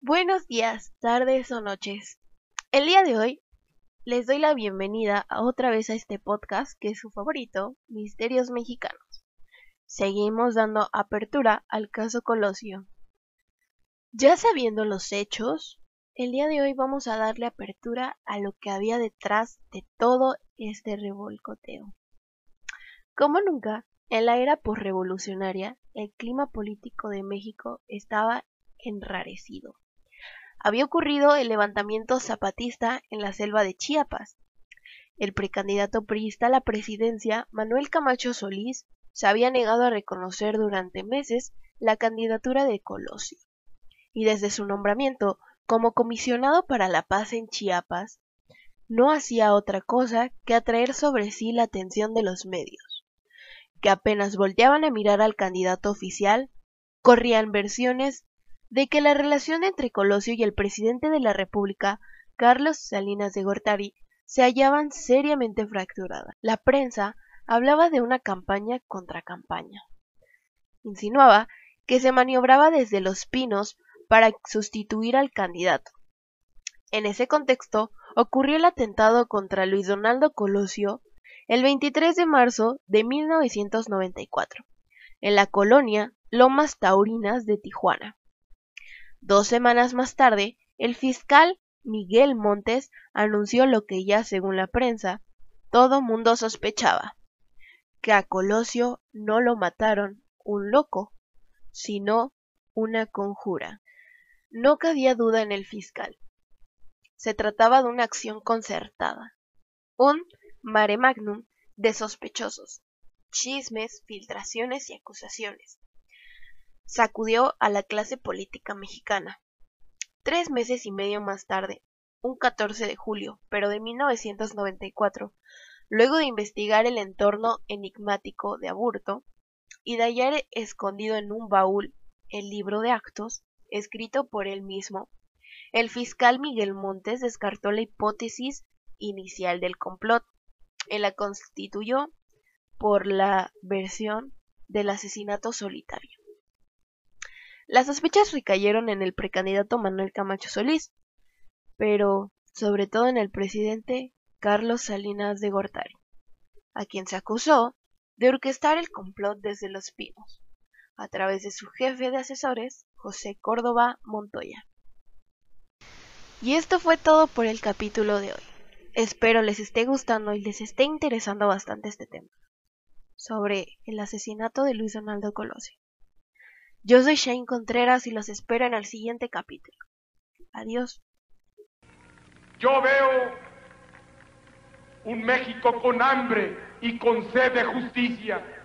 Buenos días, tardes o noches. El día de hoy les doy la bienvenida a otra vez a este podcast que es su favorito, Misterios Mexicanos. Seguimos dando apertura al caso Colosio. Ya sabiendo los hechos, el día de hoy vamos a darle apertura a lo que había detrás de todo este revolcoteo. Como nunca, en la era posrevolucionaria, el clima político de México estaba enrarecido había ocurrido el levantamiento zapatista en la selva de Chiapas. El precandidato priista a la presidencia, Manuel Camacho Solís, se había negado a reconocer durante meses la candidatura de Colosio, y desde su nombramiento como comisionado para la paz en Chiapas, no hacía otra cosa que atraer sobre sí la atención de los medios, que apenas volteaban a mirar al candidato oficial, corrían versiones de que la relación entre Colosio y el presidente de la República, Carlos Salinas de Gortari, se hallaban seriamente fracturadas. La prensa hablaba de una campaña contra campaña. Insinuaba que se maniobraba desde los pinos para sustituir al candidato. En ese contexto ocurrió el atentado contra Luis Donaldo Colosio el 23 de marzo de 1994, en la colonia Lomas Taurinas de Tijuana. Dos semanas más tarde, el fiscal Miguel Montes anunció lo que ya según la prensa todo mundo sospechaba, que a Colosio no lo mataron un loco, sino una conjura. No cabía duda en el fiscal. Se trataba de una acción concertada, un mare magnum de sospechosos, chismes, filtraciones y acusaciones, sacudió a la clase política mexicana. Tres meses y medio más tarde, un 14 de julio, pero de 1994, luego de investigar el entorno enigmático de Aburto y de hallar escondido en un baúl el libro de actos, escrito por él mismo, el fiscal Miguel Montes descartó la hipótesis inicial del complot y la constituyó por la versión del asesinato solitario. Las sospechas recayeron en el precandidato Manuel Camacho Solís, pero sobre todo en el presidente Carlos Salinas de Gortari, a quien se acusó de orquestar el complot desde Los Pinos, a través de su jefe de asesores, José Córdoba Montoya. Y esto fue todo por el capítulo de hoy. Espero les esté gustando y les esté interesando bastante este tema, sobre el asesinato de Luis Donaldo Colosio. Yo soy Shane Contreras y los espero en el siguiente capítulo. Adiós. Yo veo un México con hambre y con sed de justicia